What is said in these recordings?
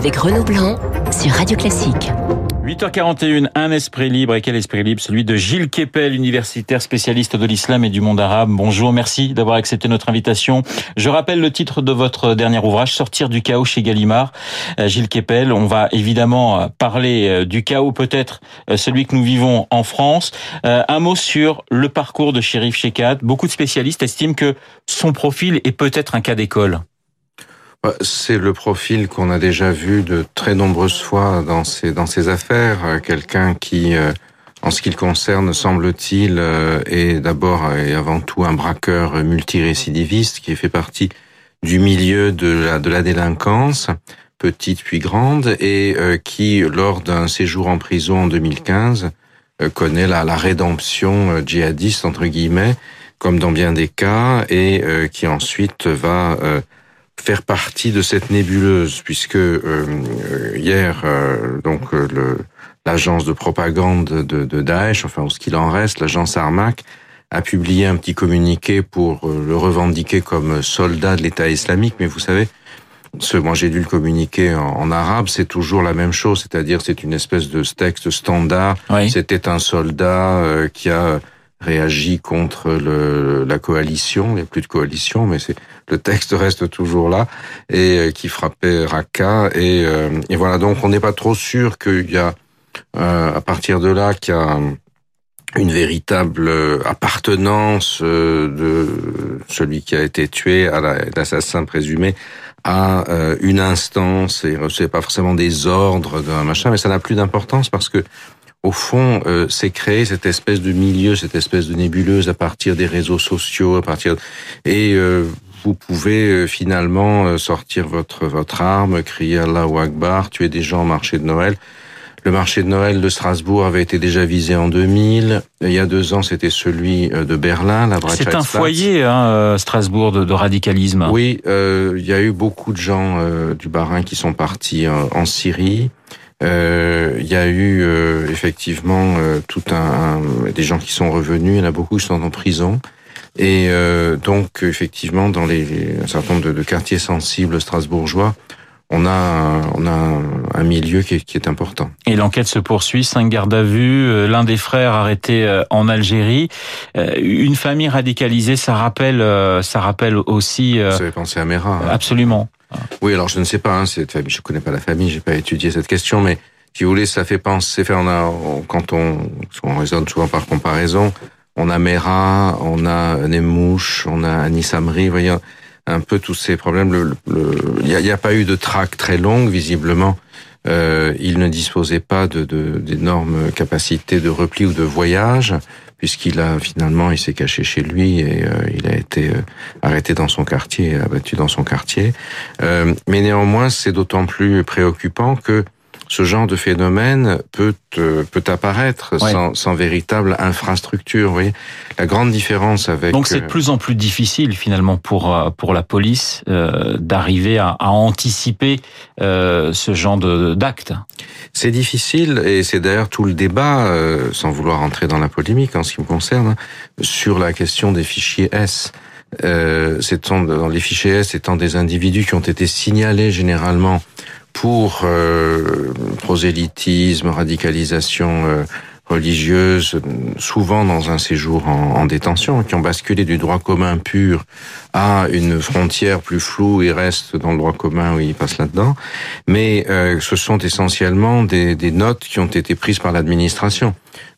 avec Renaud Blanc sur Radio Classique. 8h41, un esprit libre. Et quel esprit libre? Celui de Gilles Kepel, universitaire spécialiste de l'islam et du monde arabe. Bonjour, merci d'avoir accepté notre invitation. Je rappelle le titre de votre dernier ouvrage, Sortir du chaos chez Gallimard. Euh, Gilles Kepel, on va évidemment parler euh, du chaos, peut-être euh, celui que nous vivons en France. Un mot sur le parcours de Shérif Shekat. Beaucoup de spécialistes estiment que son profil est peut-être un cas d'école. C'est le profil qu'on a déjà vu de très nombreuses fois dans ces dans ces affaires. Euh, quelqu'un qui, euh, en ce qui le concerne, semble-t-il, euh, est d'abord et avant tout un braqueur multirécidiviste qui fait partie du milieu de la de la délinquance, petite puis grande, et qui, lors d'un séjour en prison en 2015, connaît la, la rédemption djihadiste entre guillemets, comme dans bien des cas, et qui ensuite va faire partie de cette nébuleuse, puisque euh, hier, euh, donc euh, l'agence de propagande de, de, Daesh, enfin ce qu'il en reste, l'agence Armac, a publié un petit communiqué pour le revendiquer comme soldat de l'État islamique. Mais vous savez, ce, moi j'ai dû le communiquer en, en arabe, c'est toujours la même chose, c'est-à-dire c'est une espèce de texte standard. C'était un soldat qui a réagi contre le, la coalition. Il n'y a plus de coalition, mais c'est le texte reste toujours là et euh, qui frappait Raqqa. Et, euh, et voilà, donc on n'est pas trop sûr qu'il y a euh, à partir de là qu'il y a une véritable appartenance de celui qui a été tué à l'assassin présumé à une instance et c'est pas forcément des ordres d'un machin mais ça n'a plus d'importance parce que au fond, c'est créer cette espèce de milieu, cette espèce de nébuleuse à partir des réseaux sociaux, à partir et vous pouvez euh, finalement sortir votre votre arme, crier Allahu Akbar, tuer des gens au marché de Noël. Le marché de Noël de Strasbourg avait été déjà visé en 2000. Il y a deux ans, c'était celui de Berlin, la C'est un foyer, hein, Strasbourg, de, de, radicalisme. Oui, euh, il y a eu beaucoup de gens du Barin qui sont partis en Syrie. Euh, il y a eu euh, effectivement euh, tout un, des gens qui sont revenus. Il y en a beaucoup qui sont en prison. Et donc effectivement, dans les, un certain nombre de, quartiers sensibles strasbourgeois, on a, on a un milieu qui est, qui est important. Et l'enquête se poursuit, cinq gardes à vue, l'un des frères arrêté en Algérie, une famille radicalisée, ça rappelle, ça rappelle aussi. Vous avez pensé à Mera. Hein. Absolument. Oui, alors je ne sais pas, hein, cette famille, je connais pas la famille, j'ai pas étudié cette question, mais si vous voulez, ça fait penser, fait, on a, quand on, on raisonne souvent par comparaison, on a Mera, on a Nemouche, on a Anis Amri, vous un peu tous ces problèmes. Il n'y a, a, pas eu de traque très longue, visiblement. Euh, il ne disposait pas de d'énormes capacités de repli ou de voyage puisqu'il a finalement, il s'est caché chez lui et euh, il a été euh, arrêté dans son quartier, abattu dans son quartier. Euh, mais néanmoins, c'est d'autant plus préoccupant que ce genre de phénomène peut peut apparaître sans, sans, véritable infrastructure. Vous voyez la grande différence avec. Donc c'est de plus en plus difficile finalement pour pour la police euh, d'arriver à, à, anticiper euh, ce genre d'actes. C'est difficile et c'est d'ailleurs tout le débat, euh, sans vouloir entrer dans la polémique en ce qui me concerne, sur la question des fichiers S. Euh, dans les fichiers S étant des individus qui ont été signalés généralement pour euh, prosélytisme, radicalisation euh, religieuse, souvent dans un séjour en, en, détention, qui ont basculé du droit commun pur à une frontière plus floue et restent dans le droit commun où ils passent là-dedans. Mais euh, ce sont essentiellement des, des notes qui ont été prises par l'administration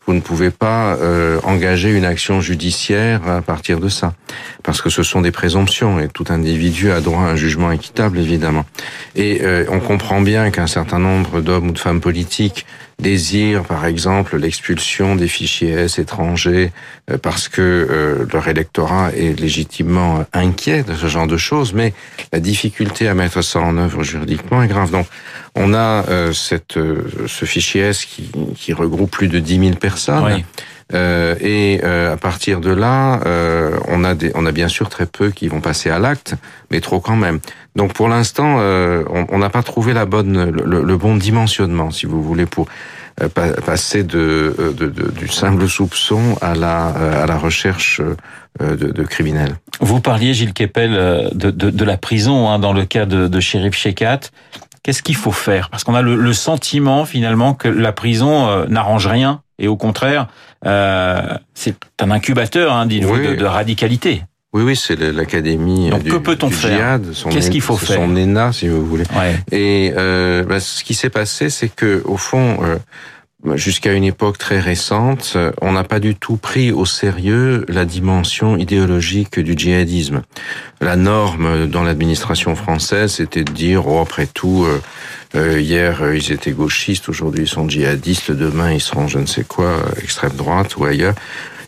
vous ne pouvez pas euh, engager une action judiciaire à partir de ça, parce que ce sont des présomptions et tout individu a droit à un jugement équitable, évidemment. Et euh, on comprend bien qu'un certain nombre d'hommes ou de femmes politiques désirent, par exemple, l'expulsion des fichiers S étrangers euh, parce que leur électorat est légitimement inquiet de ce genre de choses, mais la difficulté à mettre ça en œuvre juridiquement est grave. Donc, on a cette, ce fichier S qui, qui regroupe plus de 10 000 personnes euh, et euh, à partir de là, euh, on a des, on a bien sûr très peu qui vont passer à l'acte, mais trop quand même. Donc pour l'instant, on n'a pas trouvé la bonne, le, bon dimensionnement, si vous voulez, pour passer de, du simple soupçon à la, à la recherche de, criminels. Vous parliez, Gilles Kepel, de, la prison hein, dans le cas de, de Shérif Shekat. Qu'est-ce qu'il faut faire? Parce qu'on a le, le, sentiment finalement que la prison euh, n'arrange rien et au contraire, euh, c'est un incubateur hein, oui. de, de radicalité. Oui, oui, c'est l'académie du, que peut-on faire? Qu'est-ce qu'il faut faire? Son ENA, si vous voulez. Ouais. Et euh, bah, ce qui s'est passé, c'est que au fond, euh, jusqu'à une époque très récente, on n'a pas du tout pris au sérieux la dimension idéologique du djihadisme. La norme dans l'administration française, c'était de dire, oh, après tout, euh, euh hier euh, ils étaient gauchistes, aujourd'hui ils sont djihadistes, demain ils seront je ne sais quoi, euh, extrême droite ou ailleurs.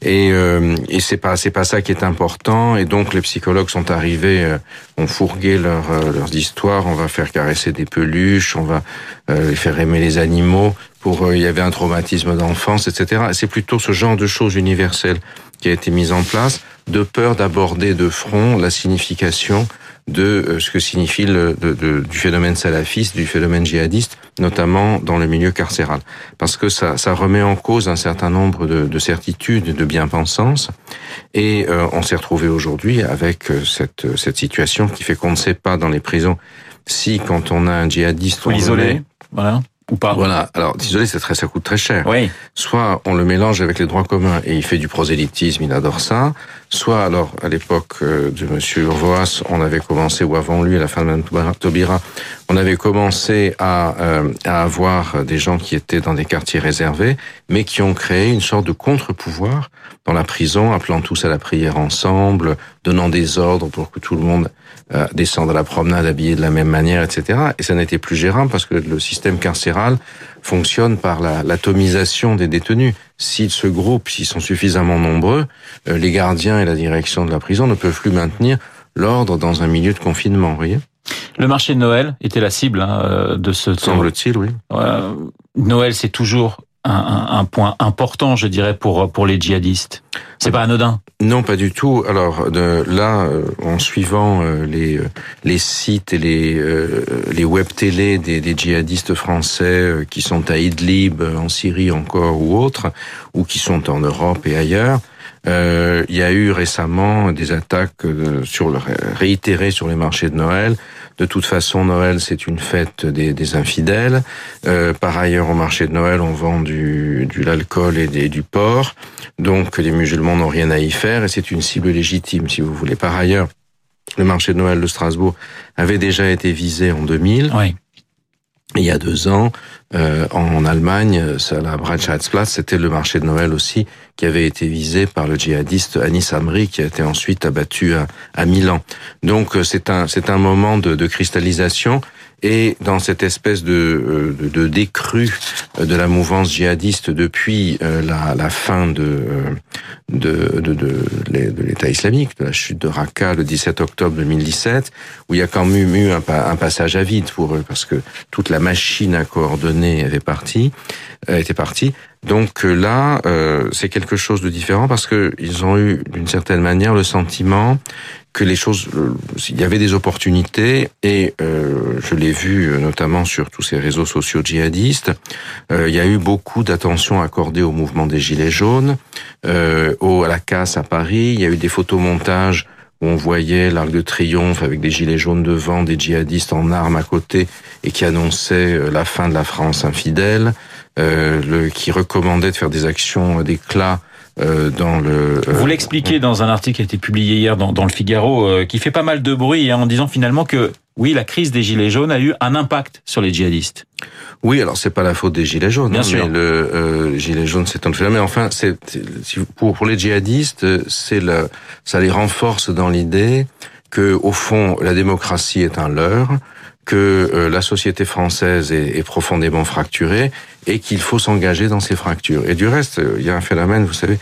Et, euh, et c'est pas c'est pas ça qui est important. Et donc les psychologues sont arrivés, euh, ont fourgué leur, leurs histoires. On va faire caresser des peluches, on va euh, les faire aimer les animaux pour euh, il y avait un traumatisme d'enfance, etc. C'est plutôt ce genre de choses universelles qui a été mise en place, de peur d'aborder de front la signification de euh, ce que signifie le, de, de, du phénomène salafiste, du phénomène djihadiste, notamment dans le milieu carcéral. Parce que ça, ça remet en cause un certain nombre de, de certitudes, de bien-pensance. Et euh, on s'est retrouvé aujourd'hui avec euh, cette, cette situation qui fait qu'on ne sait pas dans les prisons si, quand on a un djihadiste... l'isoler, voilà ou pas Voilà. Alors, isolé, c'est très, ça coûte très cher. Oui. Soit on le mélange avec les droits communs et il fait du prosélytisme, il adore ça. Soit, alors, à l'époque euh, de Monsieur Urvoas, on avait commencé, ou avant lui, à la fin de Mme Taubira, on avait commencé à, euh, à avoir des gens qui étaient dans des quartiers réservés, mais qui ont créé une sorte de contre-pouvoir dans la prison, appelant tous à la prière ensemble, donnant des ordres pour que tout le monde euh, descendre à la promenade habillé de la même manière, etc. Et ça n'était plus gérable parce que le système carcéral fonctionne par l'atomisation la, des détenus. S'ils se groupent, s'ils sont suffisamment nombreux, euh, les gardiens et la direction de la prison ne peuvent plus maintenir l'ordre dans un milieu de confinement, vous voyez le marché de Noël était la cible hein, euh, de ce... Semble-t-il, oui. Euh, Noël, c'est toujours un, un, point important, je dirais, pour pour les djihadistes. C'est pas anodin. Non, pas du tout. Alors de, là, euh, en suivant euh, les euh, les sites et les les web télé des, des djihadistes français qui sont à Idlib, en Syrie encore ou autres, ou qui sont en Europe et ailleurs, euh, il y a eu récemment des attaques sur le, réitérées sur les marchés de Noël de toute façon, Noël, c'est une fête des, infidèles. Euh, par ailleurs, au marché de Noël, on vend du, l'alcool et du porc. Donc, les musulmans n'ont rien à y faire et c'est une cible légitime, si vous voulez. Par ailleurs, le marché de Noël de Strasbourg avait déjà été visé en 2000. Oui il y a deux ans, euh, en Allemagne, ça, la Breitscheidsplatz, c'était le marché de Noël aussi, qui avait été visé par le djihadiste Anis Amri, qui a été ensuite abattu à, à Milan. Donc euh, c'est un c'est un moment de, de cristallisation et dans cette espèce de, euh, de, de décrue euh, de la mouvance djihadiste depuis euh, la, la fin de, de, de, de, l'État islamique, de la chute de Raqqa le 17 octobre 2017, où il y a quand même eu un, un passage à vide pour eux, parce que toute la machine à coordonner avait parti, était partie. Donc là, euh, c'est quelque chose de différent parce que ils ont eu d'une certaine manière le sentiment que les choses, euh, il y avait des opportunités et euh, je l'ai vu euh, notamment sur tous ces réseaux sociaux djihadistes. Euh, il y a eu beaucoup d'attention accordée au mouvement des gilets jaunes, euh, au à la casse à Paris. Il y a eu des photomontages où on voyait l'arc de triomphe avec des gilets jaunes devant, des djihadistes en armes à côté et qui annonçaient la fin de la France infidèle, le, qui recommandaient de faire des actions d'éclat euh, dans le. Euh, Vous l'expliquez dans un article qui a été publié hier dans, dans le Figaro, euh, qui fait pas mal de bruit hein, en disant finalement que oui, la crise des gilets jaunes a eu un impact sur les djihadistes. Oui, alors c'est pas la faute des gilets jaunes, Bien hein, sûr. mais le euh, gilet jaune c'est un phénomène. Mais enfin, c'est pour pour les djihadistes, c'est le ça les renforce dans l'idée que au fond la démocratie est un leurre, que euh, la société française est, est profondément fracturée et qu'il faut s'engager dans ces fractures. Et du reste, euh, il y a un phénomène, vous savez,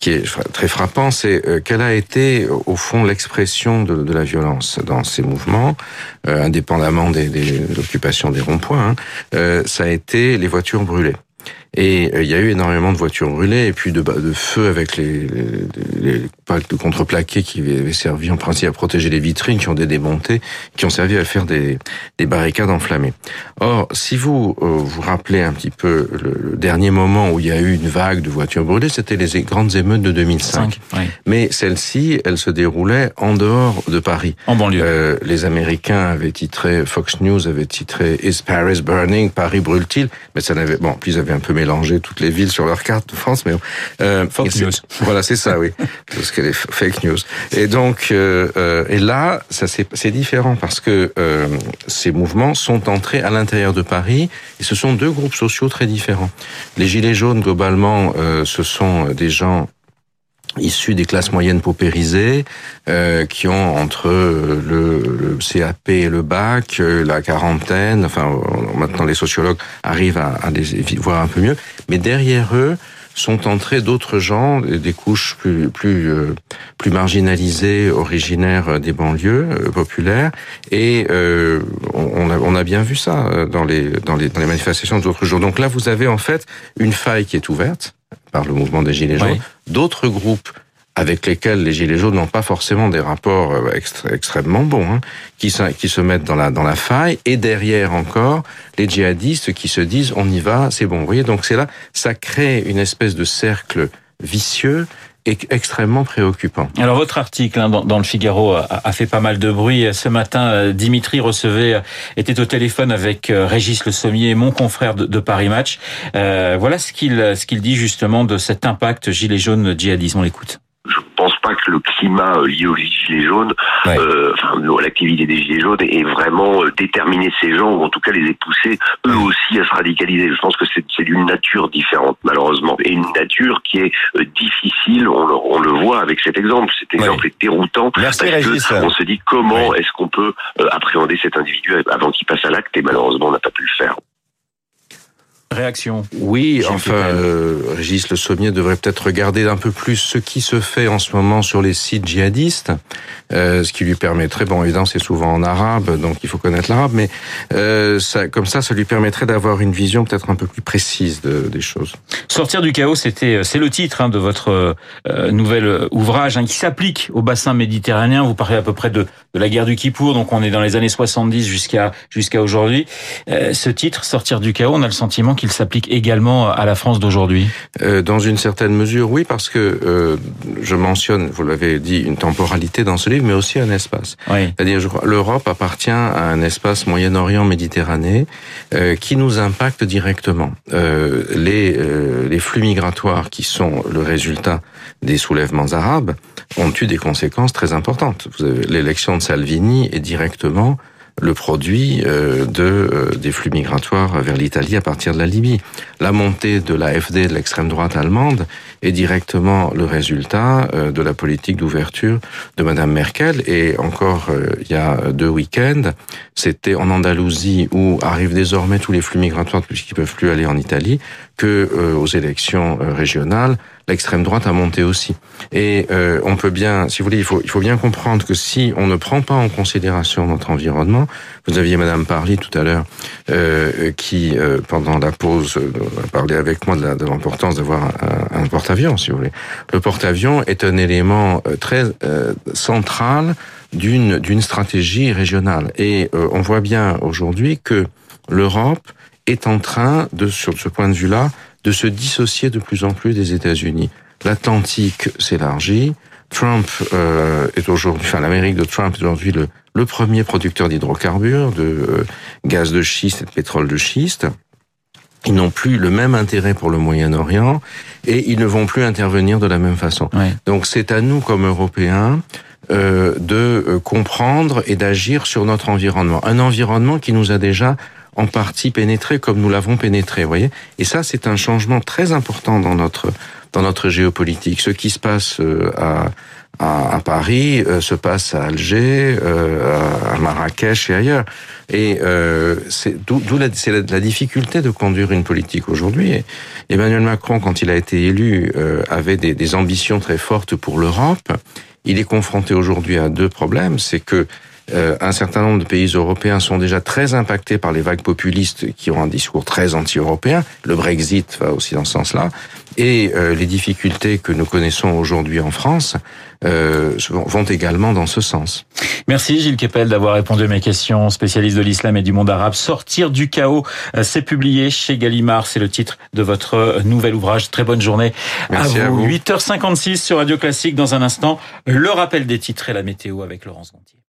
qui est très frappant, c'est euh, quelle a été au fond l'expression de, de, la violence dans ces mouvements, euh, indépendamment des, des, de l'occupation des ronds-points. Hein, ça a été les voitures brûlées. Et il y a eu énormément de voitures brûlées et puis de, de feux avec les, les, les packs de contreplaqué qui avaient servi en principe à protéger les vitrines, qui ont été démontées, qui ont servi à faire des, des barricades enflammées. Or, si vous vous rappelez un petit peu le, dernier moment où il y a eu une vague de voitures brûlées, c'était les grandes émeutes de 2005. Mais celle-ci, elle se déroulait en dehors de Paris. En banlieue. Euh, les Américains avaient titré, Fox News avait titré Is Paris burning? Paris brûle-t-il? Mais ça n'avait, bon, puis ils avaient un peu mélangé toutes les villes sur leur carte de France, mais euh, Fox News. Voilà, c'est ça, oui. Parce que les fake news. Et donc, euh, euh et là, ça c'est différent parce que euh, ces mouvements sont entrés à l'intérieur de Paris et ce sont deux groupes sociaux très différents. Les gilets jaunes, globalement, euh, ce sont des gens issus des classes moyennes paupérisées, euh, qui ont entre le, le, CAP et le bac, euh, la quarantaine, enfin maintenant les sociologues arrivent à, à les voir un peu mieux, mais derrière eux sont entrés d'autres gens, des couches plus plus euh, plus marginalisées, originaires des banlieues euh, populaires, et euh, on, a, on a bien vu ça dans les dans les dans les manifestations d'autres jours. Donc là, vous avez en fait une faille qui est ouverte par le mouvement des Gilets jaunes, d'autres groupes avec lesquels les Gilets jaunes n'ont pas forcément des rapports euh, extrêmement bons, hein, qui, qui se mettent dans la, dans la faille, et derrière encore, les djihadistes qui se disent on y va, c'est bon. Vous voyez, donc c'est là, ça crée une espèce de cercle vicieux extrêmement préoccupant. Alors votre article hein, dans, le Figaro a, fait pas mal de bruit. Ce matin, euh, Dimitri recevait, euh, était au téléphone avec euh, Régis Le Sommier, mon confrère de, Paris Match. voilà ce qu'il ce qu'il dit justement de cet impact gilet jaune djihadisme. On l'écoute pas que le climat euh, lié aux gilets jaunes, euh, enfin l'activité des gilets jaunes, ait vraiment euh, déterminé ces gens ou en tout cas les ait poussés eux aussi à se radicaliser. Je pense que c'est d'une nature différente malheureusement et une nature qui est difficile. On le, on le voit avec cet exemple. Cet exemple est déroutant parce que on se dit comment est-ce qu'on peut appréhender cet individu avant qu'il passe à l'acte? Et malheureusement on n'a pas pu le faire. Réaction Oui, enfin, euh, Régis Le Sommier devrait peut-être regarder un peu plus ce qui se fait en ce moment sur les sites djihadistes, euh, ce qui lui permettrait, bon évidemment c'est souvent en arabe, donc il faut connaître l'arabe, mais euh, ça, comme ça, ça lui permettrait d'avoir une vision peut-être un peu plus précise de, des choses. Sortir du chaos, c'était, c'est le titre hein, de votre euh, nouvel ouvrage hein, qui s'applique au bassin méditerranéen. Vous parlez à peu près de, de la guerre du Kippour, donc on est dans les années 70 jusqu'à jusqu'à aujourd'hui. Euh, ce titre, Sortir du chaos, on a le sentiment qu'il s'applique également à la France d'aujourd'hui? Euh, Dans une certaine mesure, oui, parce que euh, je mentionne, vous l'avez dit, une temporalité dans ce livre, mais aussi un espace. Oui. C'est-à-dire, l'Europe appartient à un espace Moyen-Orient-Méditerranée euh, qui nous impacte directement. Euh, les, euh, les flux migratoires qui sont le résultat des soulèvements arabes ont eu des conséquences très importantes. L'élection de Salvini est directement le produit euh, de euh, des flux migratoires vers l'Italie à partir de la Libye. La montée de l'AFD, de l'extrême droite allemande, est directement le résultat euh, de la politique d'ouverture de Madame Merkel. Et encore il y a deux week-ends, c'était en Andalousie où arrivent désormais tous les flux migratoires puisqu'ils peuvent plus aller en Italie, que aux élections régionales, l'extrême droite a monté aussi. Et euh, on peut bien, si vous voulez, il faut, il faut bien comprendre que si on ne prend pas en considération notre environnement, vous aviez Madame Parly tout à l'heure, euh, qui euh, pendant la pause euh, a parlé avec moi de l'importance d'avoir un, un porte-avions, si vous voulez. Le porte-avions est un élément euh, très central d'une d'une stratégie régionale. Et on voit bien aujourd'hui que l'Europe est en train de, sur ce point de vue-là, de se dissocier de plus en plus des États-Unis. L'Atlantique s'élargit. Trump euh, est aujourd'hui, enfin l'Amérique de Trump est aujourd'hui le, le premier producteur d'hydrocarbures, de euh, gaz de schiste et de pétrole de schiste. Ils n'ont plus le même intérêt pour le Moyen-Orient et ils ne vont plus intervenir de la même façon. Donc c'est à nous comme Européens euh, de euh, comprendre et d'agir sur notre environnement. Un environnement qui nous a déjà en partie pénétré comme nous l'avons pénétré, vous voyez. Et ça, c'est un changement très important dans notre dans notre géopolitique. Ce qui se passe euh, à à, Paris euh, se passe à Alger, euh, à Marrakech et ailleurs. Et euh, c'est d'où la, la, la, difficulté de conduire une politique aujourd'hui. Emmanuel Macron, quand il a été élu, avait des, des ambitions très fortes pour l'Europe. Il est confronté aujourd'hui à deux problèmes. C'est que euh, un certain nombre de pays européens sont déjà très impactés par les vagues populistes qui ont un discours très anti-européen. Le Brexit va aussi dans ce sens-là. Et euh, les difficultés que nous connaissons aujourd'hui en France euh, vont également dans ce sens. Merci Gilles Kepel d'avoir répondu à mes questions. Spécialiste de l'islam et du monde arabe. Sortir du chaos, euh, c'est publié chez Gallimard. C'est le titre de votre nouvel ouvrage. Très bonne journée Merci à vous. 8h56 sur Radio Classique. Dans un instant, le rappel des titres et la météo avec Laurence Gontier.